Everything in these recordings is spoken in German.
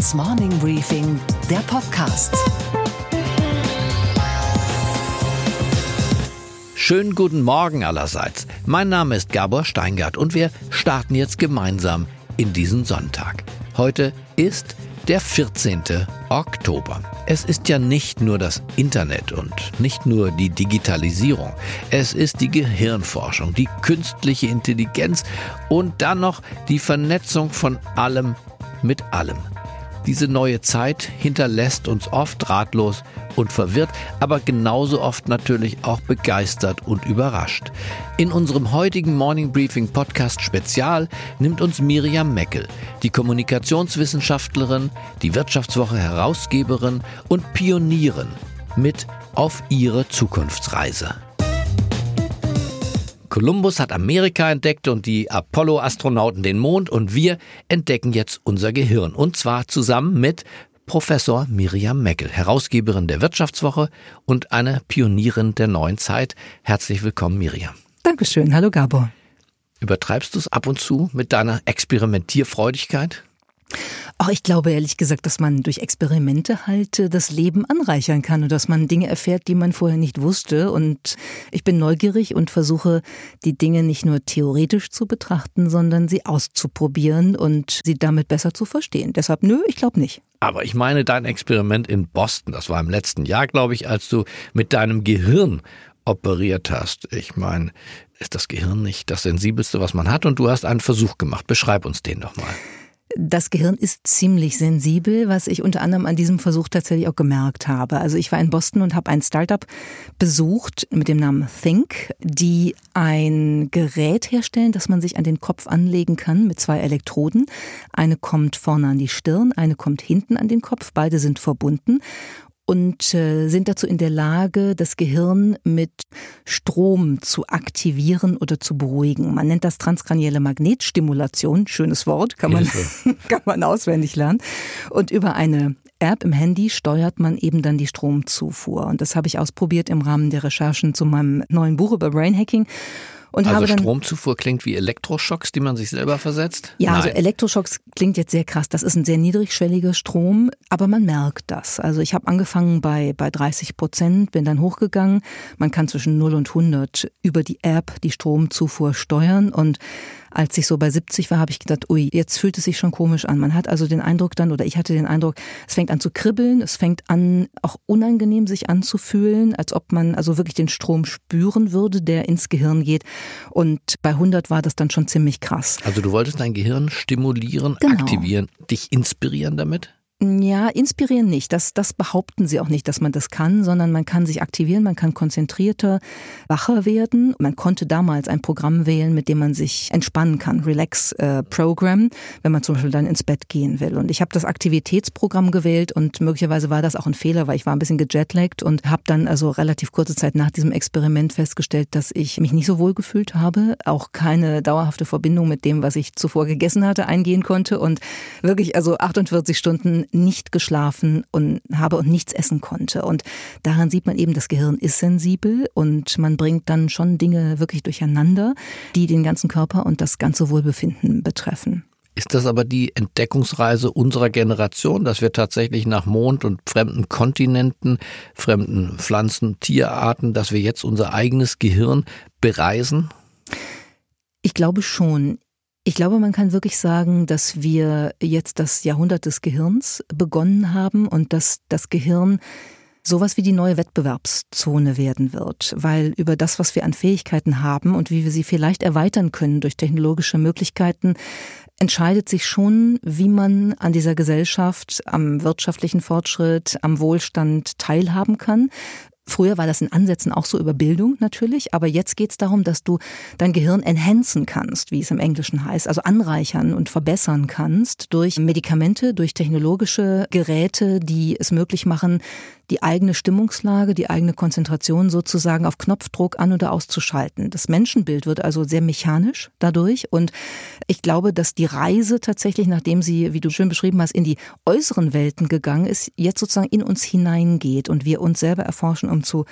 Handelsblatts Morning Briefing, der Podcast. Schönen guten Morgen allerseits. Mein Name ist Gabor Steingart und wir starten jetzt gemeinsam in diesen Sonntag. Heute ist der 14. Oktober. Es ist ja nicht nur das Internet und nicht nur die Digitalisierung. Es ist die Gehirnforschung, die künstliche Intelligenz und dann noch die Vernetzung von allem mit allem. Diese neue Zeit hinterlässt uns oft ratlos und verwirrt, aber genauso oft natürlich auch begeistert und überrascht. In unserem heutigen Morning Briefing Podcast Spezial nimmt uns Miriam Meckel, die Kommunikationswissenschaftlerin, die Wirtschaftswoche Herausgeberin und Pionierin, mit auf ihre Zukunftsreise. Kolumbus hat Amerika entdeckt und die Apollo-Astronauten den Mond und wir entdecken jetzt unser Gehirn. Und zwar zusammen mit Professor Miriam Meckel, Herausgeberin der Wirtschaftswoche und eine Pionierin der neuen Zeit. Herzlich willkommen, Miriam. Dankeschön. Hallo, Gabor. Übertreibst du es ab und zu mit deiner Experimentierfreudigkeit? Auch ich glaube ehrlich gesagt, dass man durch Experimente halt äh, das Leben anreichern kann und dass man Dinge erfährt, die man vorher nicht wusste. Und ich bin neugierig und versuche, die Dinge nicht nur theoretisch zu betrachten, sondern sie auszuprobieren und sie damit besser zu verstehen. Deshalb, nö, ich glaube nicht. Aber ich meine dein Experiment in Boston, das war im letzten Jahr, glaube ich, als du mit deinem Gehirn operiert hast. Ich meine, ist das Gehirn nicht das Sensibelste, was man hat? Und du hast einen Versuch gemacht. Beschreib uns den doch mal. Das Gehirn ist ziemlich sensibel, was ich unter anderem an diesem Versuch tatsächlich auch gemerkt habe. Also ich war in Boston und habe ein Startup besucht mit dem Namen Think, die ein Gerät herstellen, das man sich an den Kopf anlegen kann mit zwei Elektroden. Eine kommt vorne an die Stirn, eine kommt hinten an den Kopf. Beide sind verbunden und äh, sind dazu in der Lage, das Gehirn mit Strom zu aktivieren oder zu beruhigen. Man nennt das transkranielle Magnetstimulation, schönes Wort, kann man, kann man auswendig lernen. Und über eine App im Handy steuert man eben dann die Stromzufuhr. Und das habe ich ausprobiert im Rahmen der Recherchen zu meinem neuen Buch über Brain Hacking. Und also Stromzufuhr klingt wie Elektroschocks, die man sich selber versetzt? Ja, also Nein. also Elektroschocks klingt jetzt sehr krass. Das ist ein sehr niedrigschwelliger Strom, aber man merkt das. Also ich habe angefangen bei, bei 30 Prozent, bin dann hochgegangen. Man kann zwischen 0 und 100 über die App die Stromzufuhr steuern und als ich so bei 70 war, habe ich gedacht, ui, jetzt fühlt es sich schon komisch an. Man hat also den Eindruck dann, oder ich hatte den Eindruck, es fängt an zu kribbeln, es fängt an, auch unangenehm sich anzufühlen, als ob man also wirklich den Strom spüren würde, der ins Gehirn geht. Und bei 100 war das dann schon ziemlich krass. Also du wolltest dein Gehirn stimulieren, genau. aktivieren, dich inspirieren damit? Ja, inspirieren nicht. Das, das behaupten sie auch nicht, dass man das kann, sondern man kann sich aktivieren, man kann konzentrierter, wacher werden. Man konnte damals ein Programm wählen, mit dem man sich entspannen kann, Relax äh, Program, wenn man zum Beispiel dann ins Bett gehen will. Und ich habe das Aktivitätsprogramm gewählt und möglicherweise war das auch ein Fehler, weil ich war ein bisschen gejetlaggt und habe dann also relativ kurze Zeit nach diesem Experiment festgestellt, dass ich mich nicht so wohl gefühlt habe, auch keine dauerhafte Verbindung mit dem, was ich zuvor gegessen hatte, eingehen konnte und wirklich also 48 Stunden nicht geschlafen und habe und nichts essen konnte. Und daran sieht man eben, das Gehirn ist sensibel und man bringt dann schon Dinge wirklich durcheinander, die den ganzen Körper und das ganze Wohlbefinden betreffen. Ist das aber die Entdeckungsreise unserer Generation, dass wir tatsächlich nach Mond und fremden Kontinenten, fremden Pflanzen, Tierarten, dass wir jetzt unser eigenes Gehirn bereisen? Ich glaube schon. Ich glaube, man kann wirklich sagen, dass wir jetzt das Jahrhundert des Gehirns begonnen haben und dass das Gehirn sowas wie die neue Wettbewerbszone werden wird, weil über das, was wir an Fähigkeiten haben und wie wir sie vielleicht erweitern können durch technologische Möglichkeiten, entscheidet sich schon, wie man an dieser Gesellschaft, am wirtschaftlichen Fortschritt, am Wohlstand teilhaben kann, Früher war das in Ansätzen auch so über Bildung natürlich, aber jetzt geht es darum, dass du dein Gehirn enhancen kannst, wie es im Englischen heißt, also anreichern und verbessern kannst durch Medikamente, durch technologische Geräte, die es möglich machen, die eigene Stimmungslage, die eigene Konzentration sozusagen auf Knopfdruck an- oder auszuschalten. Das Menschenbild wird also sehr mechanisch dadurch und ich glaube, dass die Reise tatsächlich, nachdem sie, wie du schön beschrieben hast, in die äußeren Welten gegangen ist, jetzt sozusagen in uns hineingeht und wir uns selber erforschen, um zu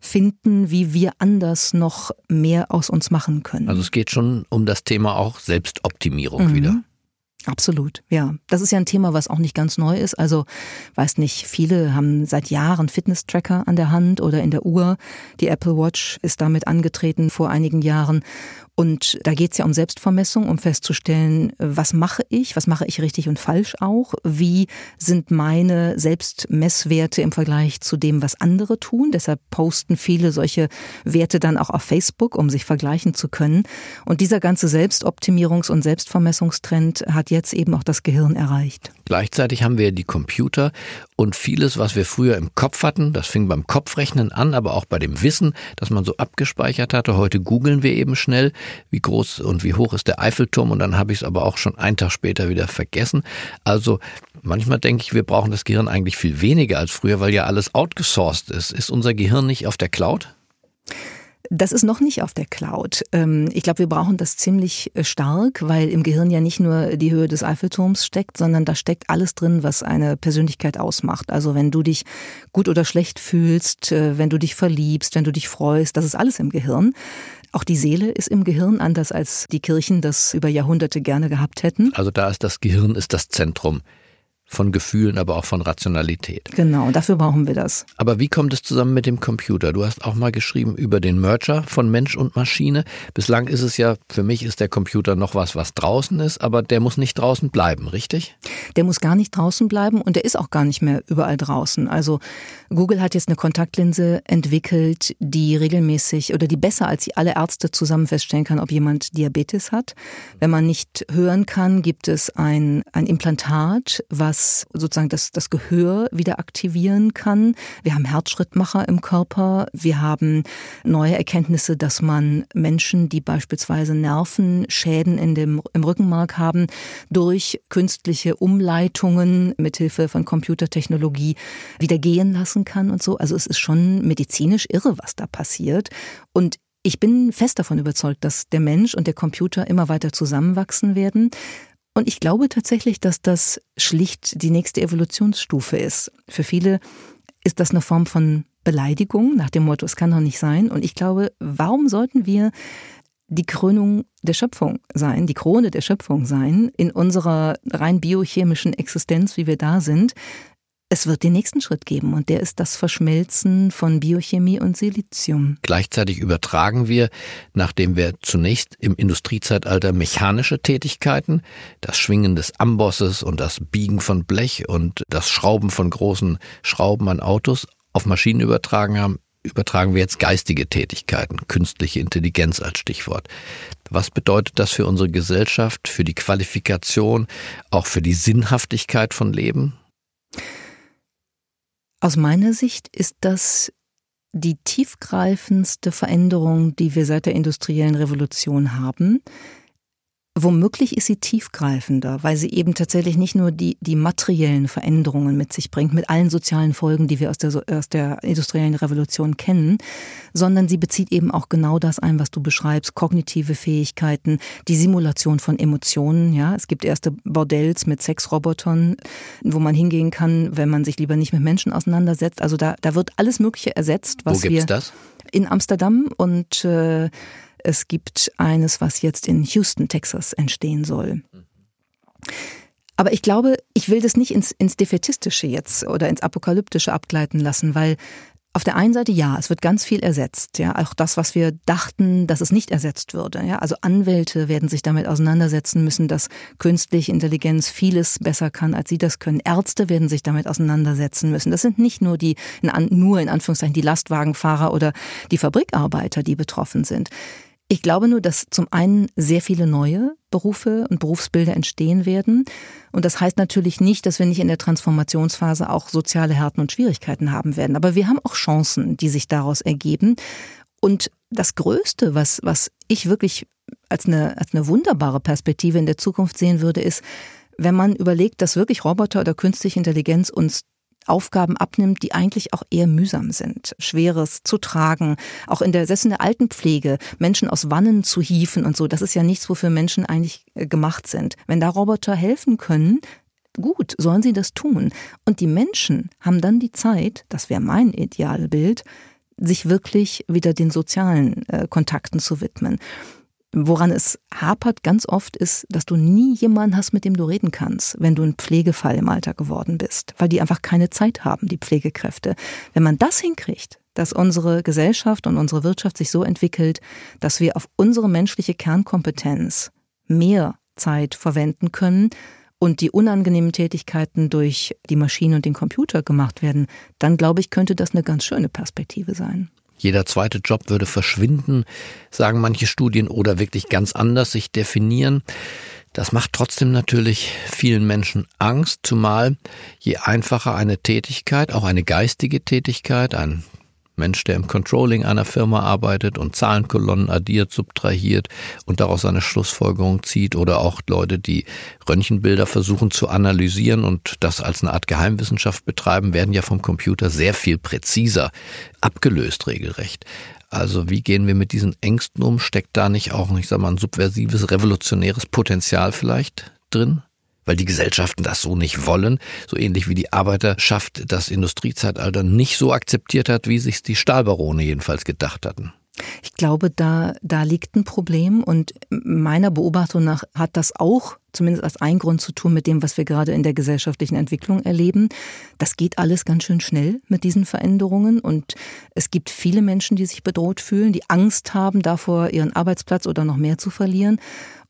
finden, wie wir anders noch mehr aus uns machen können. Also es geht schon um das Thema auch Selbstoptimierung mhm. wieder. Absolut, ja. Das ist ja ein Thema, was auch nicht ganz neu ist. Also, weiß nicht, viele haben seit Jahren Fitness-Tracker an der Hand oder in der Uhr. Die Apple Watch ist damit angetreten vor einigen Jahren. Und da geht es ja um Selbstvermessung, um festzustellen, was mache ich, was mache ich richtig und falsch auch, wie sind meine Selbstmesswerte im Vergleich zu dem, was andere tun. Deshalb posten viele solche Werte dann auch auf Facebook, um sich vergleichen zu können. Und dieser ganze Selbstoptimierungs- und Selbstvermessungstrend hat jetzt eben auch das Gehirn erreicht. Gleichzeitig haben wir die Computer und vieles, was wir früher im Kopf hatten, das fing beim Kopfrechnen an, aber auch bei dem Wissen, das man so abgespeichert hatte. Heute googeln wir eben schnell, wie groß und wie hoch ist der Eiffelturm und dann habe ich es aber auch schon einen Tag später wieder vergessen. Also manchmal denke ich, wir brauchen das Gehirn eigentlich viel weniger als früher, weil ja alles outgesourced ist. Ist unser Gehirn nicht auf der Cloud? Das ist noch nicht auf der Cloud. Ähm, ich glaube, wir brauchen das ziemlich äh, stark, weil im Gehirn ja nicht nur die Höhe des Eiffelturms steckt, sondern da steckt alles drin, was eine Persönlichkeit ausmacht. Also wenn du dich gut oder schlecht fühlst, äh, wenn du dich verliebst, wenn du dich freust, das ist alles im Gehirn. Auch die Seele ist im Gehirn anders als die Kirchen das über Jahrhunderte gerne gehabt hätten. Also da ist das Gehirn ist das Zentrum von Gefühlen, aber auch von Rationalität. Genau, dafür brauchen wir das. Aber wie kommt es zusammen mit dem Computer? Du hast auch mal geschrieben über den Merger von Mensch und Maschine. Bislang ist es ja, für mich ist der Computer noch was, was draußen ist, aber der muss nicht draußen bleiben, richtig? Der muss gar nicht draußen bleiben und der ist auch gar nicht mehr überall draußen. Also Google hat jetzt eine Kontaktlinse entwickelt, die regelmäßig oder die besser als alle Ärzte zusammen feststellen kann, ob jemand Diabetes hat. Wenn man nicht hören kann, gibt es ein, ein Implantat, was sozusagen das, das Gehör wieder aktivieren kann. Wir haben Herzschrittmacher im Körper. Wir haben neue Erkenntnisse, dass man Menschen, die beispielsweise Nervenschäden in dem, im Rückenmark haben, durch künstliche Umleitungen mithilfe von Computertechnologie wieder gehen lassen kann und so. Also es ist schon medizinisch irre, was da passiert. Und ich bin fest davon überzeugt, dass der Mensch und der Computer immer weiter zusammenwachsen werden. Und ich glaube tatsächlich, dass das schlicht die nächste Evolutionsstufe ist. Für viele ist das eine Form von Beleidigung nach dem Motto, es kann doch nicht sein. Und ich glaube, warum sollten wir die Krönung der Schöpfung sein, die Krone der Schöpfung sein, in unserer rein biochemischen Existenz, wie wir da sind, es wird den nächsten Schritt geben und der ist das Verschmelzen von Biochemie und Silizium. Gleichzeitig übertragen wir, nachdem wir zunächst im Industriezeitalter mechanische Tätigkeiten, das Schwingen des Ambosses und das Biegen von Blech und das Schrauben von großen Schrauben an Autos auf Maschinen übertragen haben, übertragen wir jetzt geistige Tätigkeiten, künstliche Intelligenz als Stichwort. Was bedeutet das für unsere Gesellschaft, für die Qualifikation, auch für die Sinnhaftigkeit von Leben? Aus meiner Sicht ist das die tiefgreifendste Veränderung, die wir seit der industriellen Revolution haben. Womöglich ist sie tiefgreifender, weil sie eben tatsächlich nicht nur die, die materiellen Veränderungen mit sich bringt, mit allen sozialen Folgen, die wir aus der, aus der industriellen Revolution kennen, sondern sie bezieht eben auch genau das ein, was du beschreibst, kognitive Fähigkeiten, die Simulation von Emotionen. Ja, es gibt erste Bordells mit Sexrobotern, wo man hingehen kann, wenn man sich lieber nicht mit Menschen auseinandersetzt. Also da, da wird alles Mögliche ersetzt, was wo gibt's wir das? in Amsterdam und äh, es gibt eines, was jetzt in Houston, Texas entstehen soll. Aber ich glaube, ich will das nicht ins, ins Defetistische jetzt oder ins Apokalyptische abgleiten lassen, weil auf der einen Seite ja, es wird ganz viel ersetzt, ja, auch das, was wir dachten, dass es nicht ersetzt würde, ja, also Anwälte werden sich damit auseinandersetzen müssen, dass künstliche Intelligenz vieles besser kann, als sie das können. Ärzte werden sich damit auseinandersetzen müssen. Das sind nicht nur die, nur in Anführungszeichen die Lastwagenfahrer oder die Fabrikarbeiter, die betroffen sind. Ich glaube nur, dass zum einen sehr viele neue Berufe und Berufsbilder entstehen werden. Und das heißt natürlich nicht, dass wir nicht in der Transformationsphase auch soziale Härten und Schwierigkeiten haben werden. Aber wir haben auch Chancen, die sich daraus ergeben. Und das Größte, was, was ich wirklich als eine, als eine wunderbare Perspektive in der Zukunft sehen würde, ist, wenn man überlegt, dass wirklich Roboter oder künstliche Intelligenz uns Aufgaben abnimmt, die eigentlich auch eher mühsam sind. Schweres zu tragen, auch in der, der Altenpflege, Menschen aus Wannen zu hieven und so, das ist ja nichts, wofür Menschen eigentlich äh, gemacht sind. Wenn da Roboter helfen können, gut, sollen sie das tun. Und die Menschen haben dann die Zeit, das wäre mein Idealbild, sich wirklich wieder den sozialen äh, Kontakten zu widmen. Woran es hapert ganz oft ist, dass du nie jemanden hast, mit dem du reden kannst, wenn du ein Pflegefall im Alter geworden bist, weil die einfach keine Zeit haben, die Pflegekräfte. Wenn man das hinkriegt, dass unsere Gesellschaft und unsere Wirtschaft sich so entwickelt, dass wir auf unsere menschliche Kernkompetenz mehr Zeit verwenden können und die unangenehmen Tätigkeiten durch die Maschine und den Computer gemacht werden, dann glaube ich, könnte das eine ganz schöne Perspektive sein. Jeder zweite Job würde verschwinden, sagen manche Studien, oder wirklich ganz anders sich definieren. Das macht trotzdem natürlich vielen Menschen Angst, zumal je einfacher eine Tätigkeit, auch eine geistige Tätigkeit, ein Mensch, der im Controlling einer Firma arbeitet und Zahlenkolonnen addiert, subtrahiert und daraus eine Schlussfolgerung zieht oder auch Leute, die Röntgenbilder versuchen zu analysieren und das als eine Art Geheimwissenschaft betreiben, werden ja vom Computer sehr viel präziser abgelöst regelrecht. Also wie gehen wir mit diesen Ängsten um? Steckt da nicht auch, ich sag mal, ein subversives, revolutionäres Potenzial vielleicht drin? Weil die Gesellschaften das so nicht wollen, so ähnlich wie die Arbeiterschaft das Industriezeitalter nicht so akzeptiert hat, wie sich die Stahlbarone jedenfalls gedacht hatten. Ich glaube, da, da liegt ein Problem und meiner Beobachtung nach hat das auch zumindest als ein Grund zu tun mit dem, was wir gerade in der gesellschaftlichen Entwicklung erleben. Das geht alles ganz schön schnell mit diesen Veränderungen und es gibt viele Menschen, die sich bedroht fühlen, die Angst haben, davor ihren Arbeitsplatz oder noch mehr zu verlieren.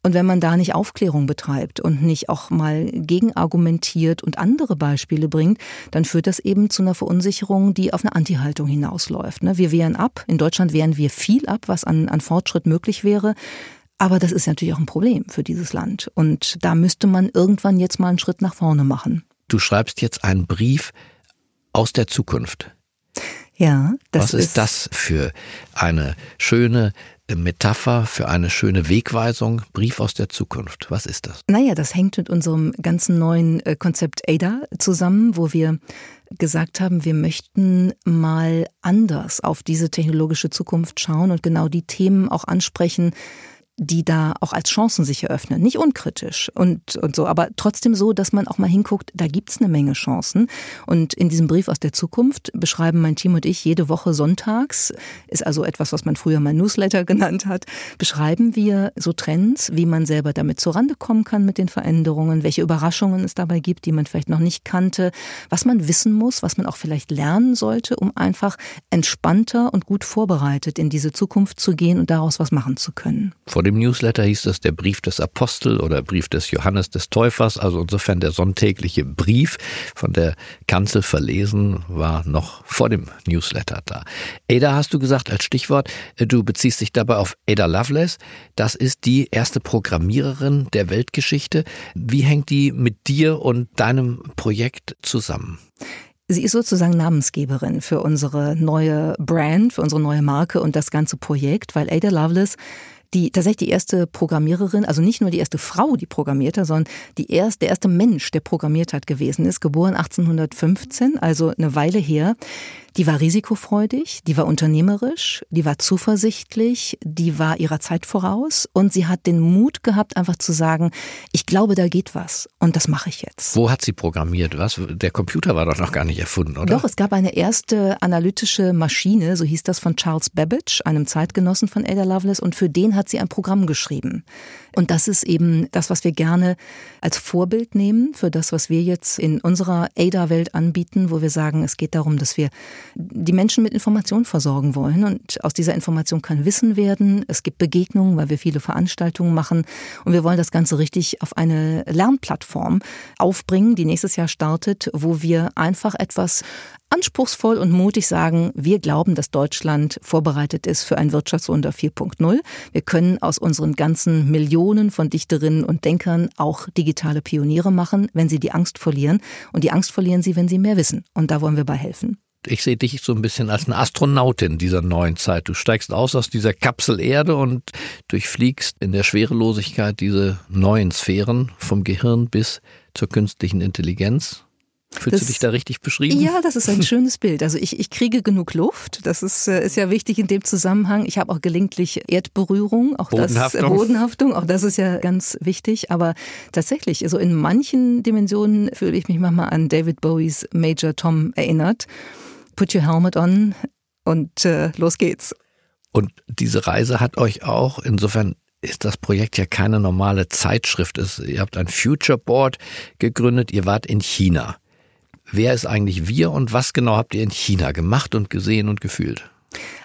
Und wenn man da nicht Aufklärung betreibt und nicht auch mal gegenargumentiert und andere Beispiele bringt, dann führt das eben zu einer Verunsicherung, die auf eine Anti-Haltung hinausläuft. Ne? Wir wehren ab. In Deutschland wehren wir viel ab, was an, an Fortschritt möglich wäre. Aber das ist natürlich auch ein Problem für dieses Land. Und da müsste man irgendwann jetzt mal einen Schritt nach vorne machen. Du schreibst jetzt einen Brief aus der Zukunft. Ja, das Was ist, ist das für eine schöne Metapher für eine schöne Wegweisung, Brief aus der Zukunft. Was ist das? Naja, das hängt mit unserem ganzen neuen äh, Konzept ADA zusammen, wo wir gesagt haben, wir möchten mal anders auf diese technologische Zukunft schauen und genau die Themen auch ansprechen, die da auch als Chancen sich eröffnen. Nicht unkritisch und, und so, aber trotzdem so, dass man auch mal hinguckt, da gibt's eine Menge Chancen. Und in diesem Brief aus der Zukunft beschreiben mein Team und ich jede Woche sonntags, ist also etwas, was man früher mal Newsletter genannt hat, beschreiben wir so Trends, wie man selber damit zurande kommen kann mit den Veränderungen, welche Überraschungen es dabei gibt, die man vielleicht noch nicht kannte, was man wissen muss, was man auch vielleicht lernen sollte, um einfach entspannter und gut vorbereitet in diese Zukunft zu gehen und daraus was machen zu können. Vor dem Newsletter hieß das der Brief des Apostel oder Brief des Johannes des Täufers. Also insofern der sonntägliche Brief von der Kanzel verlesen war noch vor dem Newsletter da. Ada hast du gesagt als Stichwort. Du beziehst dich dabei auf Ada Lovelace. Das ist die erste Programmiererin der Weltgeschichte. Wie hängt die mit dir und deinem Projekt zusammen? Sie ist sozusagen Namensgeberin für unsere neue Brand, für unsere neue Marke und das ganze Projekt, weil Ada Lovelace die tatsächlich die erste Programmiererin, also nicht nur die erste Frau, die programmiert hat, sondern die erste, der erste Mensch, der programmiert hat gewesen ist, geboren 1815, also eine Weile her. Die war risikofreudig, die war unternehmerisch, die war zuversichtlich, die war ihrer Zeit voraus und sie hat den Mut gehabt, einfach zu sagen, ich glaube, da geht was und das mache ich jetzt. Wo hat sie programmiert? Was? Der Computer war doch noch gar nicht erfunden, oder? Doch, es gab eine erste analytische Maschine, so hieß das von Charles Babbage, einem Zeitgenossen von Ada Lovelace und für den hat sie ein Programm geschrieben. Und das ist eben das, was wir gerne als Vorbild nehmen für das, was wir jetzt in unserer ADA-Welt anbieten, wo wir sagen, es geht darum, dass wir die Menschen mit Informationen versorgen wollen. Und aus dieser Information kann Wissen werden. Es gibt Begegnungen, weil wir viele Veranstaltungen machen. Und wir wollen das Ganze richtig auf eine Lernplattform aufbringen, die nächstes Jahr startet, wo wir einfach etwas anspruchsvoll und mutig sagen, wir glauben, dass Deutschland vorbereitet ist für ein Wirtschaftswunder 4.0. Wir können aus unseren ganzen Millionen von Dichterinnen und Denkern auch digitale Pioniere machen, wenn sie die Angst verlieren. Und die Angst verlieren sie, wenn sie mehr wissen. Und da wollen wir bei helfen ich sehe dich so ein bisschen als eine Astronautin dieser neuen Zeit. Du steigst aus aus dieser Kapsel Erde und durchfliegst in der Schwerelosigkeit diese neuen Sphären vom Gehirn bis zur künstlichen Intelligenz. Fühlst das, du dich da richtig beschrieben? Ja, das ist ein schönes Bild. Also ich, ich kriege genug Luft. Das ist, äh, ist ja wichtig in dem Zusammenhang. Ich habe auch gelegentlich Erdberührung, auch Bodenhaftung. das Bodenhaftung, auch das ist ja ganz wichtig. Aber tatsächlich, also in manchen Dimensionen fühle ich mich manchmal an David Bowies Major Tom erinnert put your helmet on und äh, los geht's. Und diese Reise hat euch auch insofern ist das Projekt ja keine normale Zeitschrift. ihr habt ein Future Board gegründet, ihr wart in China. Wer ist eigentlich wir und was genau habt ihr in China gemacht und gesehen und gefühlt?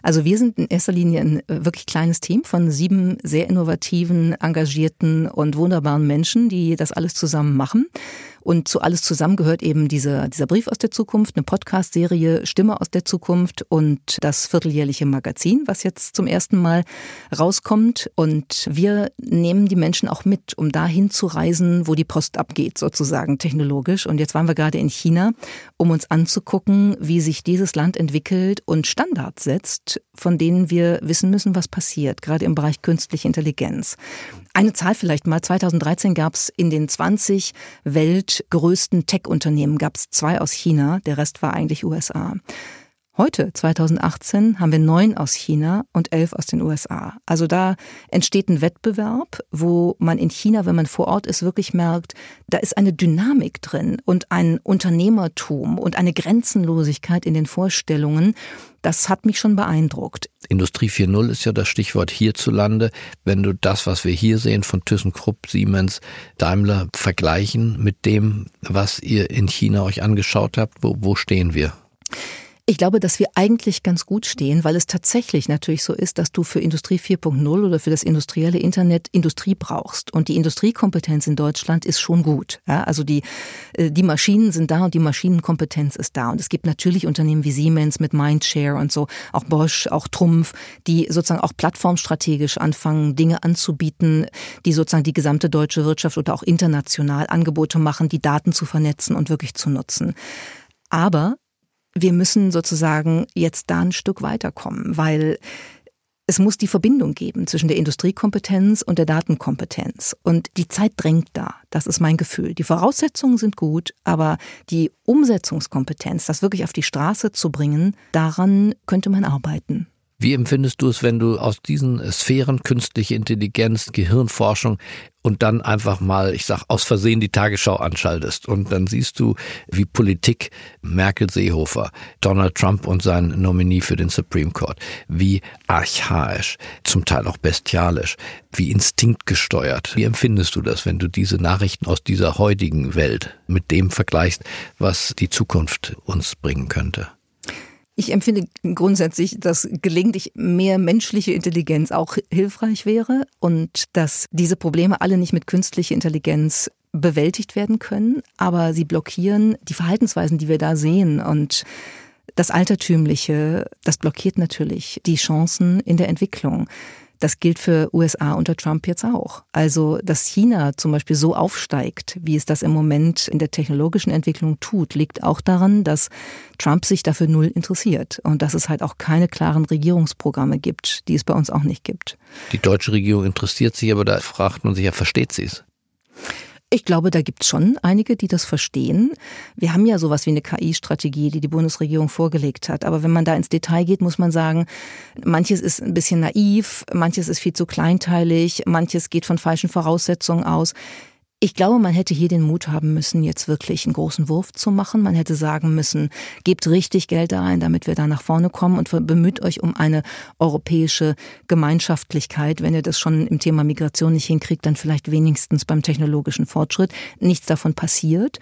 Also wir sind in erster Linie ein äh, wirklich kleines Team von sieben sehr innovativen, engagierten und wunderbaren Menschen, die das alles zusammen machen. Und zu alles zusammen gehört eben dieser, dieser Brief aus der Zukunft, eine Podcast-Serie Stimme aus der Zukunft und das vierteljährliche Magazin, was jetzt zum ersten Mal rauskommt. Und wir nehmen die Menschen auch mit, um dahin zu reisen, wo die Post abgeht, sozusagen technologisch. Und jetzt waren wir gerade in China, um uns anzugucken, wie sich dieses Land entwickelt und Standards setzt, von denen wir wissen müssen, was passiert, gerade im Bereich künstliche Intelligenz. Eine Zahl vielleicht mal. 2013 gab es in den 20 weltgrößten Tech-Unternehmen gab es zwei aus China, der Rest war eigentlich USA. Heute, 2018, haben wir neun aus China und elf aus den USA. Also da entsteht ein Wettbewerb, wo man in China, wenn man vor Ort ist, wirklich merkt, da ist eine Dynamik drin und ein Unternehmertum und eine Grenzenlosigkeit in den Vorstellungen. Das hat mich schon beeindruckt. Industrie 4.0 ist ja das Stichwort hierzulande. Wenn du das, was wir hier sehen von ThyssenKrupp, Siemens, Daimler vergleichen mit dem, was ihr in China euch angeschaut habt, wo, wo stehen wir? Ich glaube, dass wir eigentlich ganz gut stehen, weil es tatsächlich natürlich so ist, dass du für Industrie 4.0 oder für das industrielle Internet Industrie brauchst. Und die Industriekompetenz in Deutschland ist schon gut. Ja, also die, äh, die Maschinen sind da und die Maschinenkompetenz ist da. Und es gibt natürlich Unternehmen wie Siemens mit Mindshare und so, auch Bosch, auch Trumpf, die sozusagen auch plattformstrategisch anfangen, Dinge anzubieten, die sozusagen die gesamte deutsche Wirtschaft oder auch international Angebote machen, die Daten zu vernetzen und wirklich zu nutzen. Aber wir müssen sozusagen jetzt da ein Stück weiterkommen, weil es muss die Verbindung geben zwischen der Industriekompetenz und der Datenkompetenz. Und die Zeit drängt da. Das ist mein Gefühl. Die Voraussetzungen sind gut, aber die Umsetzungskompetenz, das wirklich auf die Straße zu bringen, daran könnte man arbeiten. Wie empfindest du es, wenn du aus diesen Sphären künstliche Intelligenz, Gehirnforschung und dann einfach mal, ich sag, aus Versehen die Tagesschau anschaltest und dann siehst du, wie Politik Merkel Seehofer, Donald Trump und sein Nominee für den Supreme Court, wie archaisch, zum Teil auch bestialisch, wie instinktgesteuert. Wie empfindest du das, wenn du diese Nachrichten aus dieser heutigen Welt mit dem vergleichst, was die Zukunft uns bringen könnte? Ich empfinde grundsätzlich, dass gelegentlich mehr menschliche Intelligenz auch hilfreich wäre und dass diese Probleme alle nicht mit künstlicher Intelligenz bewältigt werden können, aber sie blockieren die Verhaltensweisen, die wir da sehen und das Altertümliche, das blockiert natürlich die Chancen in der Entwicklung. Das gilt für USA unter Trump jetzt auch. Also, dass China zum Beispiel so aufsteigt, wie es das im Moment in der technologischen Entwicklung tut, liegt auch daran, dass Trump sich dafür null interessiert und dass es halt auch keine klaren Regierungsprogramme gibt, die es bei uns auch nicht gibt. Die deutsche Regierung interessiert sich, aber da fragt man sich ja, versteht sie es? Ich glaube, da gibt es schon einige, die das verstehen. Wir haben ja sowas wie eine KI-Strategie, die die Bundesregierung vorgelegt hat. Aber wenn man da ins Detail geht, muss man sagen, manches ist ein bisschen naiv, manches ist viel zu kleinteilig, manches geht von falschen Voraussetzungen aus. Ich glaube, man hätte hier den Mut haben müssen, jetzt wirklich einen großen Wurf zu machen. Man hätte sagen müssen, gebt richtig Geld da rein, damit wir da nach vorne kommen und bemüht euch um eine europäische Gemeinschaftlichkeit. Wenn ihr das schon im Thema Migration nicht hinkriegt, dann vielleicht wenigstens beim technologischen Fortschritt. Nichts davon passiert.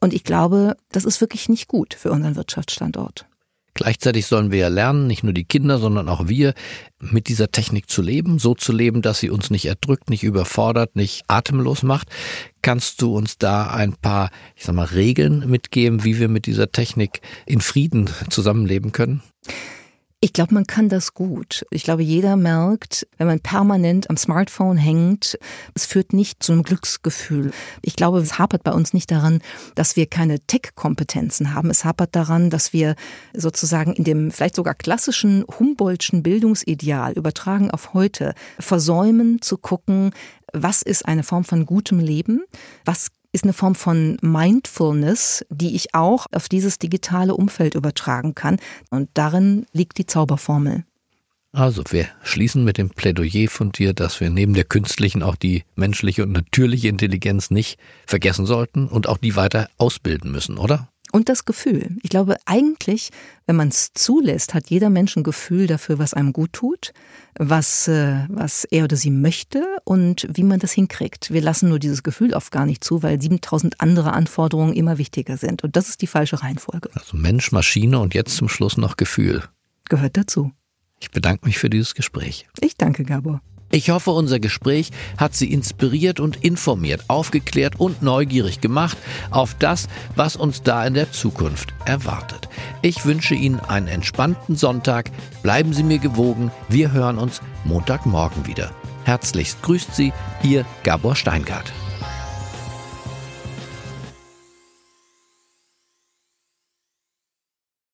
Und ich glaube, das ist wirklich nicht gut für unseren Wirtschaftsstandort. Gleichzeitig sollen wir ja lernen, nicht nur die Kinder, sondern auch wir, mit dieser Technik zu leben, so zu leben, dass sie uns nicht erdrückt, nicht überfordert, nicht atemlos macht. Kannst du uns da ein paar, ich sag mal, Regeln mitgeben, wie wir mit dieser Technik in Frieden zusammenleben können? Ich glaube, man kann das gut. Ich glaube, jeder merkt, wenn man permanent am Smartphone hängt, es führt nicht zu einem Glücksgefühl. Ich glaube, es hapert bei uns nicht daran, dass wir keine Tech-Kompetenzen haben. Es hapert daran, dass wir sozusagen in dem vielleicht sogar klassischen Humboldtschen Bildungsideal übertragen auf heute versäumen zu gucken, was ist eine Form von gutem Leben? Was ist eine Form von Mindfulness, die ich auch auf dieses digitale Umfeld übertragen kann. Und darin liegt die Zauberformel. Also wir schließen mit dem Plädoyer von dir, dass wir neben der künstlichen auch die menschliche und natürliche Intelligenz nicht vergessen sollten und auch die weiter ausbilden müssen, oder? Und das Gefühl. Ich glaube, eigentlich, wenn man es zulässt, hat jeder Mensch ein Gefühl dafür, was einem gut tut, was, äh, was er oder sie möchte und wie man das hinkriegt. Wir lassen nur dieses Gefühl oft gar nicht zu, weil 7000 andere Anforderungen immer wichtiger sind. Und das ist die falsche Reihenfolge. Also Mensch, Maschine und jetzt zum Schluss noch Gefühl. Gehört dazu. Ich bedanke mich für dieses Gespräch. Ich danke, Gabor. Ich hoffe, unser Gespräch hat Sie inspiriert und informiert, aufgeklärt und neugierig gemacht auf das, was uns da in der Zukunft erwartet. Ich wünsche Ihnen einen entspannten Sonntag. Bleiben Sie mir gewogen. Wir hören uns Montagmorgen wieder. Herzlichst grüßt Sie, Ihr Gabor Steingart.